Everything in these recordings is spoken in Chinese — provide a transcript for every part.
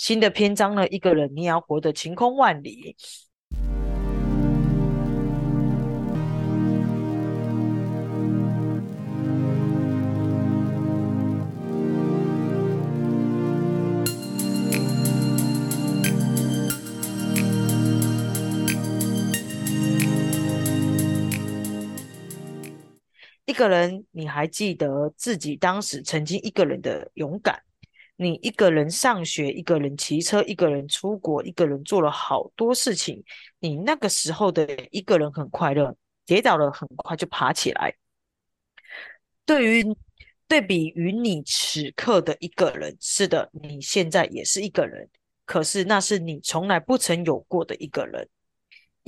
新的篇章呢，一个人你要活得晴空万里。一个人，你还记得自己当时曾经一个人的勇敢？你一个人上学，一个人骑车，一个人出国，一个人做了好多事情。你那个时候的一个人很快乐，跌倒了很快就爬起来。对于对比于你此刻的一个人，是的，你现在也是一个人，可是那是你从来不曾有过的一个人。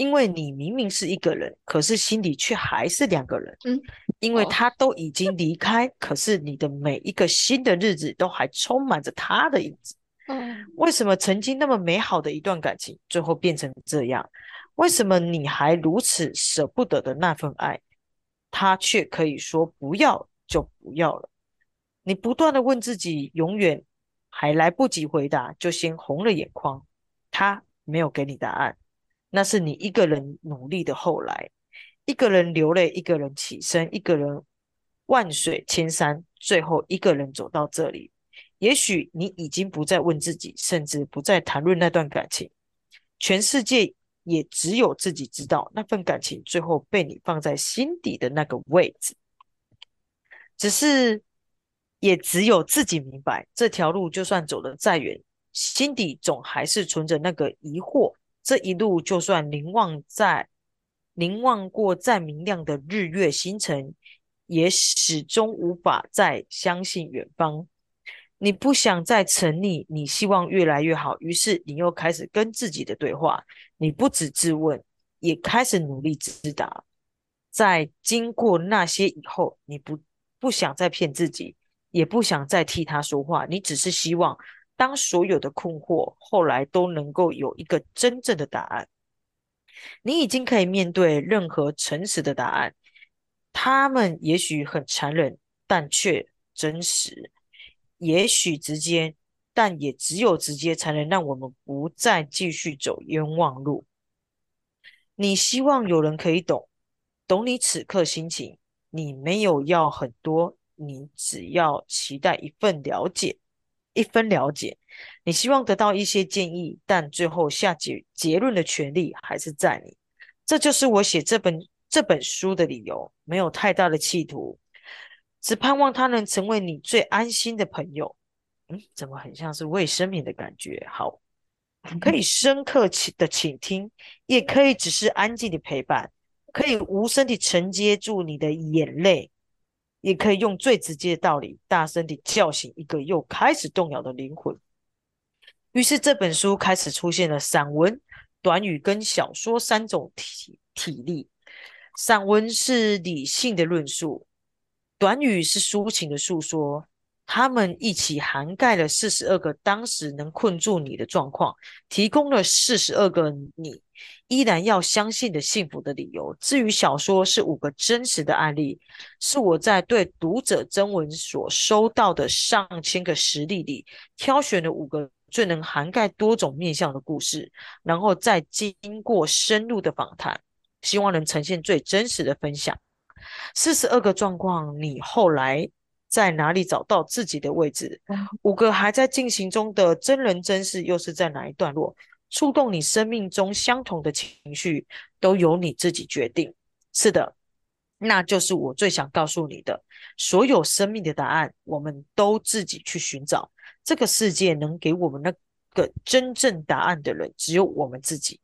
因为你明明是一个人，可是心里却还是两个人。嗯，因为他都已经离开，可是你的每一个新的日子都还充满着他的影子。嗯，为什么曾经那么美好的一段感情，最后变成这样？为什么你还如此舍不得的那份爱，他却可以说不要就不要了？你不断的问自己，永远还来不及回答，就先红了眼眶。他没有给你答案。那是你一个人努力的后来，一个人流泪，一个人起身，一个人万水千山，最后一个人走到这里。也许你已经不再问自己，甚至不再谈论那段感情，全世界也只有自己知道那份感情最后被你放在心底的那个位置。只是，也只有自己明白，这条路就算走得再远，心底总还是存着那个疑惑。这一路，就算凝望在凝望过再明亮的日月星辰，也始终无法再相信远方。你不想再沉溺，你希望越来越好，于是你又开始跟自己的对话。你不止自问，也开始努力自答。在经过那些以后，你不不想再骗自己，也不想再替他说话，你只是希望。当所有的困惑后来都能够有一个真正的答案，你已经可以面对任何诚实的答案。他们也许很残忍，但却真实；也许直接，但也只有直接才能让我们不再继续走冤枉路。你希望有人可以懂，懂你此刻心情。你没有要很多，你只要期待一份了解。一分了解，你希望得到一些建议，但最后下结结论的权利还是在你。这就是我写这本这本书的理由，没有太大的企图，只盼望他能成为你最安心的朋友。嗯，怎么很像是卫生棉的感觉？好，可以深刻的倾听，也可以只是安静的陪伴，可以无声的承接住你的眼泪。也可以用最直接的道理，大声地叫醒一个又开始动摇的灵魂。于是这本书开始出现了散文、短语跟小说三种体体力。散文是理性的论述，短语是抒情的诉说。他们一起涵盖了四十二个当时能困住你的状况，提供了四十二个你依然要相信的幸福的理由。至于小说，是五个真实的案例，是我在对读者征文所收到的上千个实例里挑选的五个最能涵盖多种面向的故事，然后再经过深入的访谈，希望能呈现最真实的分享。四十二个状况，你后来。在哪里找到自己的位置？五个还在进行中的真人真事又是在哪一段落？触动你生命中相同的情绪，都由你自己决定。是的，那就是我最想告诉你的。所有生命的答案，我们都自己去寻找。这个世界能给我们那个真正答案的人，只有我们自己。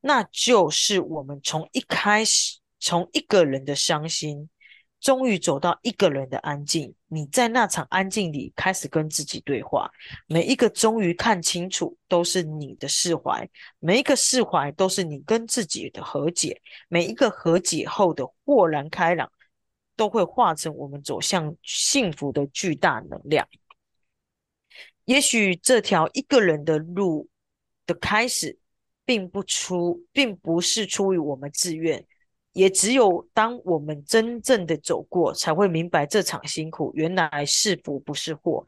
那就是我们从一开始，从一个人的伤心。终于走到一个人的安静，你在那场安静里开始跟自己对话。每一个终于看清楚，都是你的释怀；每一个释怀，都是你跟自己的和解；每一个和解后的豁然开朗，都会化成我们走向幸福的巨大能量。也许这条一个人的路的开始，并不出，并不是出于我们自愿。也只有当我们真正的走过，才会明白这场辛苦原来是福不是祸。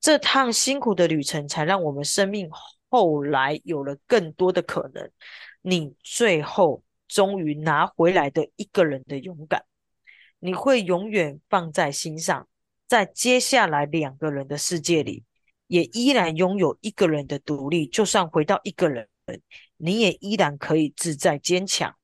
这趟辛苦的旅程，才让我们生命后来有了更多的可能。你最后终于拿回来的一个人的勇敢，你会永远放在心上。在接下来两个人的世界里，也依然拥有一个人的独立。就算回到一个人，你也依然可以自在坚强。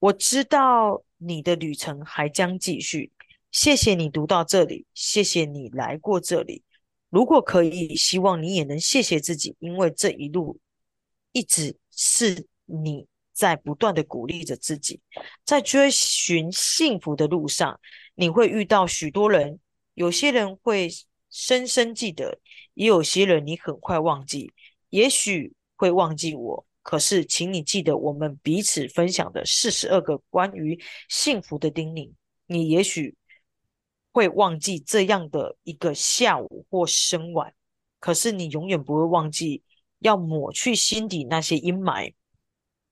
我知道你的旅程还将继续。谢谢你读到这里，谢谢你来过这里。如果可以，希望你也能谢谢自己，因为这一路一直是你在不断的鼓励着自己，在追寻幸福的路上，你会遇到许多人，有些人会深深记得，也有些人你很快忘记，也许会忘记我。可是，请你记得我们彼此分享的四十二个关于幸福的叮咛，你也许。会忘记这样的一个下午或深晚，可是你永远不会忘记要抹去心底那些阴霾，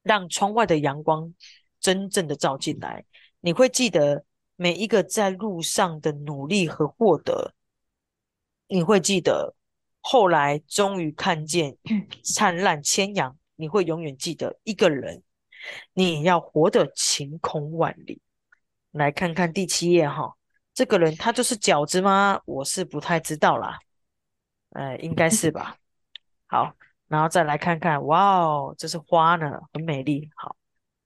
让窗外的阳光真正的照进来。你会记得每一个在路上的努力和获得，你会记得后来终于看见 灿烂千阳。你会永远记得一个人，你要活得晴空万里。来看看第七页哈。这个人他就是饺子吗？我是不太知道啦，呃，应该是吧。好，然后再来看看，哇哦，这是花呢，很美丽。好，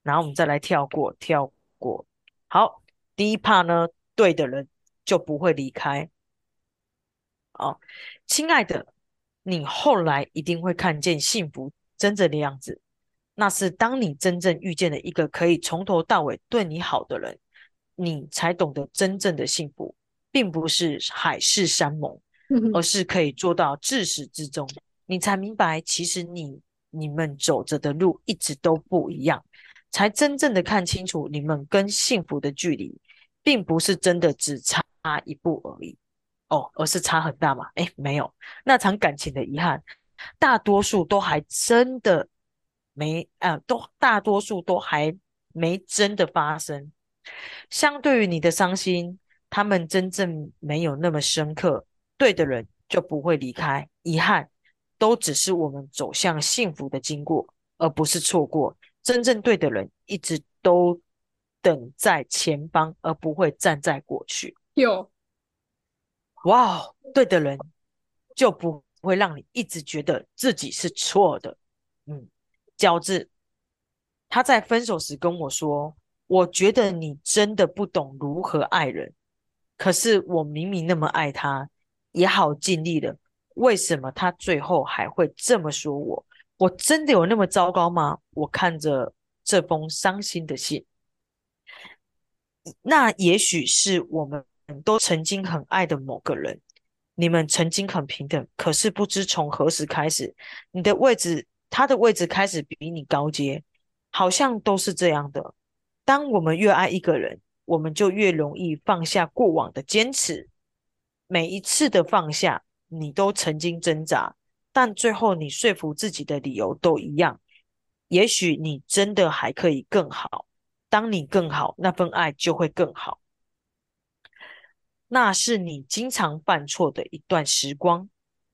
然后我们再来跳过，跳过。好，第一 part 呢，对的人就不会离开。哦，亲爱的，你后来一定会看见幸福真正的样子，那是当你真正遇见了一个可以从头到尾对你好的人。你才懂得真正的幸福，并不是海誓山盟，而是可以做到至始至终。你才明白，其实你你们走着的路一直都不一样，才真正的看清楚，你们跟幸福的距离，并不是真的只差一步而已哦，而是差很大嘛？哎，没有，那场感情的遗憾，大多数都还真的没啊，都大多数都还没真的发生。相对于你的伤心，他们真正没有那么深刻。对的人就不会离开，遗憾都只是我们走向幸福的经过，而不是错过。真正对的人一直都等在前方，而不会站在过去。有，哇，对的人就不会让你一直觉得自己是错的。嗯，饺子他在分手时跟我说。我觉得你真的不懂如何爱人，可是我明明那么爱他，也好尽力了，为什么他最后还会这么说我？我真的有那么糟糕吗？我看着这封伤心的信，那也许是我们都曾经很爱的某个人，你们曾经很平等，可是不知从何时开始，你的位置，他的位置开始比你高阶，好像都是这样的。当我们越爱一个人，我们就越容易放下过往的坚持。每一次的放下，你都曾经挣扎，但最后你说服自己的理由都一样。也许你真的还可以更好。当你更好，那份爱就会更好。那是你经常犯错的一段时光，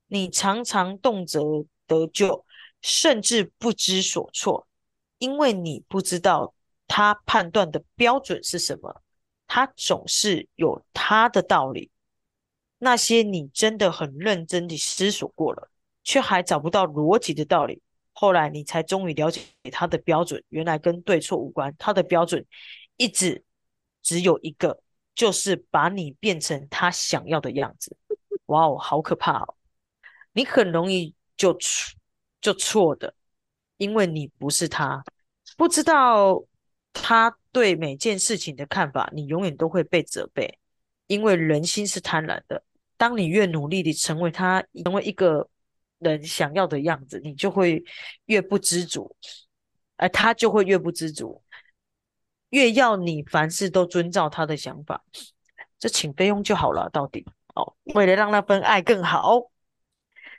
你常常动辄得咎，甚至不知所措，因为你不知道。他判断的标准是什么？他总是有他的道理。那些你真的很认真地思索过了，却还找不到逻辑的道理，后来你才终于了解他的标准，原来跟对错无关。他的标准一直只有一个，就是把你变成他想要的样子。哇哦，好可怕哦！你很容易就错就错的，因为你不是他，不知道。他对每件事情的看法，你永远都会被责备，因为人心是贪婪的。当你越努力地成为他，成为一个人想要的样子，你就会越不知足，而他就会越不知足，越要你凡事都遵照他的想法。这请费用就好了，到底哦，为了让那份爱更好。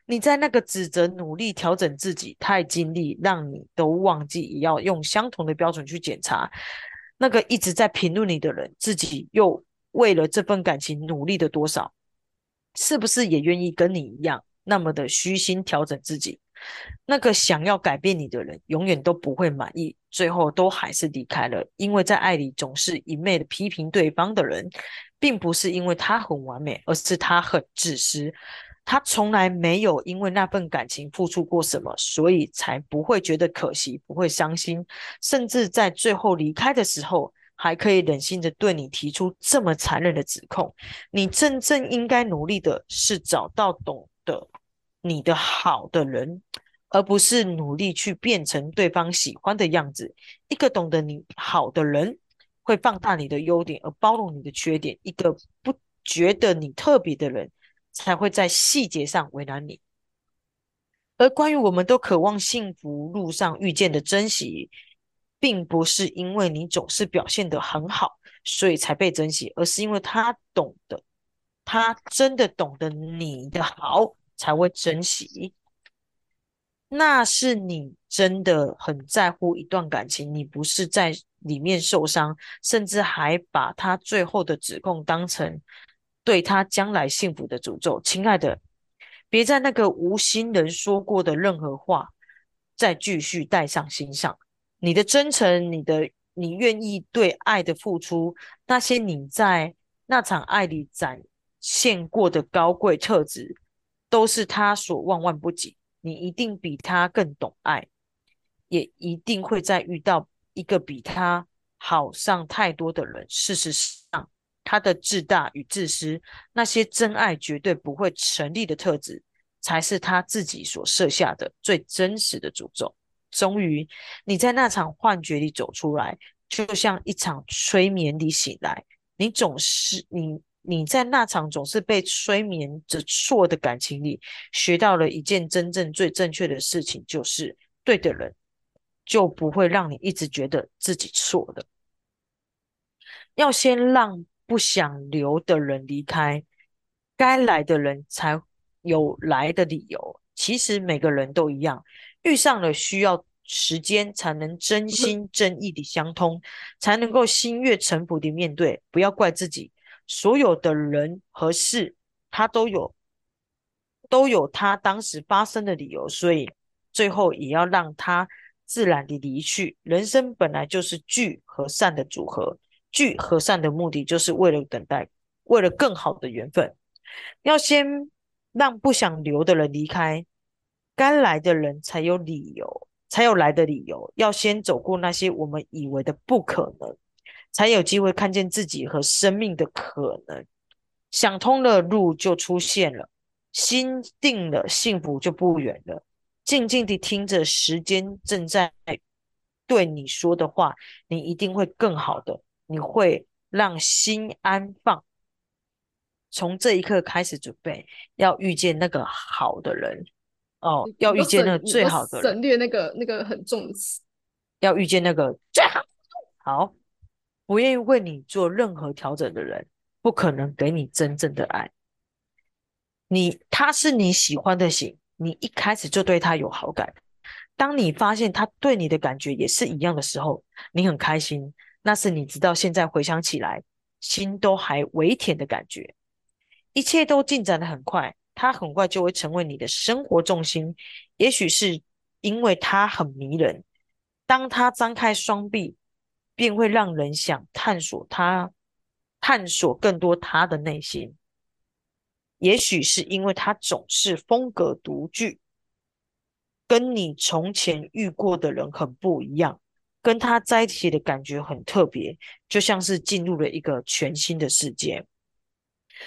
你在那个指责、努力调整自己，太尽力，让你都忘记也要用相同的标准去检查。那个一直在评论你的人，自己又为了这份感情努力的多少？是不是也愿意跟你一样那么的虚心调整自己？那个想要改变你的人，永远都不会满意，最后都还是离开了。因为在爱里总是一昧的批评对方的人，并不是因为他很完美，而是他很自私。他从来没有因为那份感情付出过什么，所以才不会觉得可惜，不会伤心，甚至在最后离开的时候，还可以忍心的对你提出这么残忍的指控。你真正应该努力的是找到懂得你的好的人，而不是努力去变成对方喜欢的样子。一个懂得你好的人，会放大你的优点而包容你的缺点；一个不觉得你特别的人。才会在细节上为难你。而关于我们都渴望幸福路上遇见的珍惜，并不是因为你总是表现得很好，所以才被珍惜，而是因为他懂得，他真的懂得你的好，才会珍惜。那是你真的很在乎一段感情，你不是在里面受伤，甚至还把他最后的指控当成。对他将来幸福的诅咒，亲爱的，别在那个无心人说过的任何话，再继续带上心上。你的真诚，你的你愿意对爱的付出，那些你在那场爱里展现过的高贵特质，都是他所万万不及。你一定比他更懂爱，也一定会再遇到一个比他好上太多的人。事实上。他的自大与自私，那些真爱绝对不会成立的特质，才是他自己所设下的最真实的诅咒。终于，你在那场幻觉里走出来，就像一场催眠里醒来。你总是你你在那场总是被催眠着错的感情里，学到了一件真正最正确的事情，就是对的人就不会让你一直觉得自己错的。要先让。不想留的人离开，该来的人才有来的理由。其实每个人都一样，遇上了需要时间才能真 心真意的相通，才能够心悦诚服的面对。不要怪自己，所有的人和事，他都有都有他当时发生的理由，所以最后也要让他自然的离去。人生本来就是聚和散的组合。聚和散的目的，就是为了等待，为了更好的缘分。要先让不想留的人离开，该来的人才有理由，才有来的理由。要先走过那些我们以为的不可能，才有机会看见自己和生命的可能。想通了，路就出现了；心定了，幸福就不远了。静静地听着时间正在对你说的话，你一定会更好的。你会让心安放，从这一刻开始准备，要遇见那个好的人哦，要遇见那个最好的人。省略那个那个很重的词，要遇见那个最好。好，不愿意为你做任何调整的人，不可能给你真正的爱。你他是你喜欢的型，你一开始就对他有好感。当你发现他对你的感觉也是一样的时候，你很开心。那是你直到现在回想起来，心都还微甜的感觉。一切都进展的很快，他很快就会成为你的生活重心。也许是因为他很迷人，当他张开双臂，便会让人想探索他，探索更多他的内心。也许是因为他总是风格独具，跟你从前遇过的人很不一样。跟他在一起的感觉很特别，就像是进入了一个全新的世界。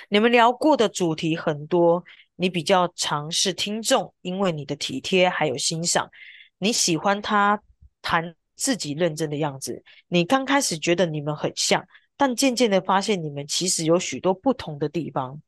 你们聊过的主题很多，你比较尝试听众，因为你的体贴还有欣赏，你喜欢他谈自己认真的样子。你刚开始觉得你们很像，但渐渐的发现你们其实有许多不同的地方。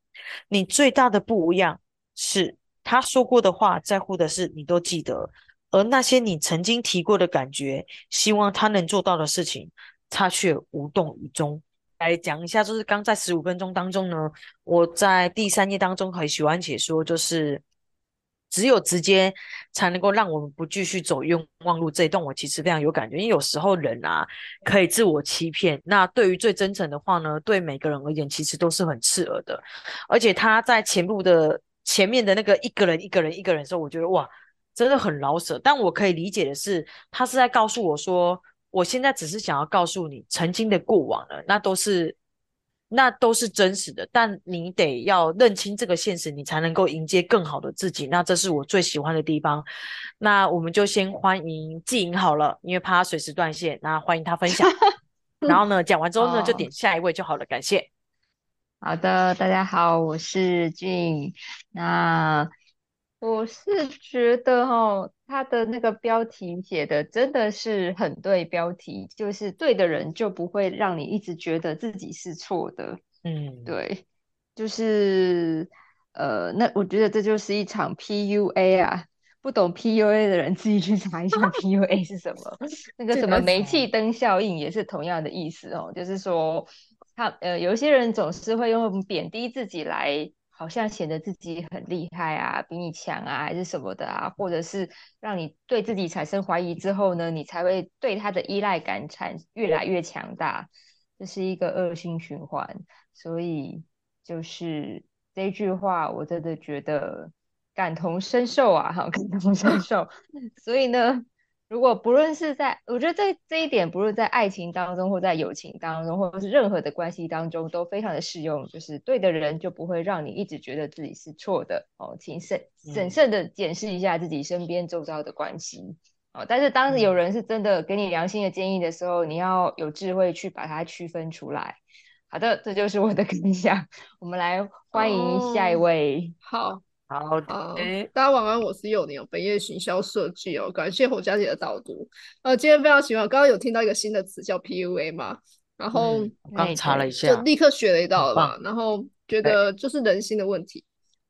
你最大的不一样是他说过的话，在乎的是你都记得。而那些你曾经提过的感觉，希望他能做到的事情，他却无动于衷。来讲一下，就是刚在十五分钟当中呢，我在第三页当中很喜欢写说，就是只有直接才能够让我们不继续走冤枉路。这一段我其实非常有感觉，因为有时候人啊可以自我欺骗，那对于最真诚的话呢，对每个人而言其实都是很刺耳的。而且他在前路的前面的那个一个人一个人一个人的时候，我觉得哇，真的很老舍。但我可以理解的是，他是在告诉我说，我现在只是想要告诉你，曾经的过往了，那都是。那都是真实的，但你得要认清这个现实，你才能够迎接更好的自己。那这是我最喜欢的地方。那我们就先欢迎季莹好了，因为怕他随时断线，那欢迎他分享。然后呢，讲完之后呢，就点下一位就好了。感谢。好的，大家好，我是俊。那我是觉得哈。他的那个标题写的真的是很对，标题就是对的人就不会让你一直觉得自己是错的。嗯，对，就是呃，那我觉得这就是一场 PUA 啊，不懂 PUA 的人自己去查一下 PUA 是什么。那个什么煤气灯效应也是同样的意思哦，就是说他呃，有些人总是会用贬低自己来。好像显得自己很厉害啊，比你强啊，还是什么的啊，或者是让你对自己产生怀疑之后呢，你才会对他的依赖感产越来越强大，这是一个恶性循环。所以就是这句话，我真的觉得感同身受啊，哈，感同身受。所以呢。如果不论是在，我觉得这这一点，不论在爱情当中，或在友情当中，或者是任何的关系当中，都非常的适用。就是对的人就不会让你一直觉得自己是错的哦，请审审慎的检视一下自己身边周遭的关系哦。但是当有人是真的给你良心的建议的时候，你要有智慧去把它区分出来。好的，这就是我的 分享。我们来欢迎下一位。好。好，大家晚安，我是幼年本业行销设计哦，感谢侯佳姐的导读。呃，今天非常喜欢，刚刚有听到一个新的词叫 PUA 嘛，然后刚查了一下，就立刻学了一道了嘛，然后觉得就是人心的问题。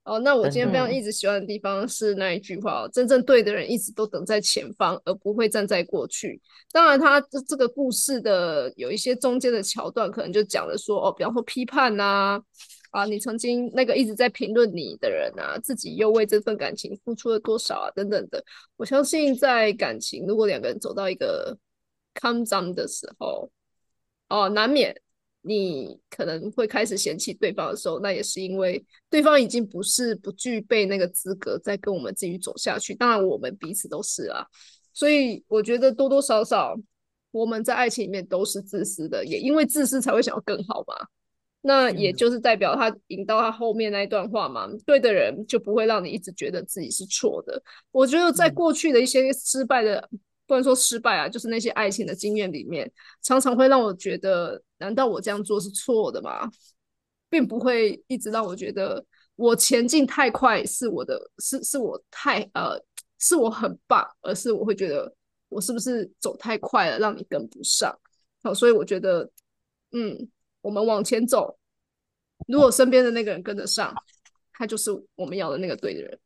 哦，那我今天非常一直喜欢的地方是那一句话哦：真正对的人一直都等在前方，而不会站在过去。当然，他这这个故事的有一些中间的桥段，可能就讲了说，哦，比方说批判呐。啊，你曾经那个一直在评论你的人啊，自己又为这份感情付出了多少啊，等等的。我相信在感情，如果两个人走到一个 come down 的时候，哦，难免你可能会开始嫌弃对方的时候，那也是因为对方已经不是不具备那个资格再跟我们继续走下去。当然，我们彼此都是啊，所以我觉得多多少少我们在爱情里面都是自私的，也因为自私才会想要更好嘛。那也就是代表他引到他后面那一段话嘛，对的人就不会让你一直觉得自己是错的。我觉得在过去的一些失败的，不能说失败啊，就是那些爱情的经验里面，常常会让我觉得，难道我这样做是错的吗？并不会一直让我觉得我前进太快是我的，是是我太呃，是我很棒，而是我会觉得我是不是走太快了，让你跟不上。好，所以我觉得，嗯。我们往前走，如果身边的那个人跟得上，他就是我们要的那个对的人。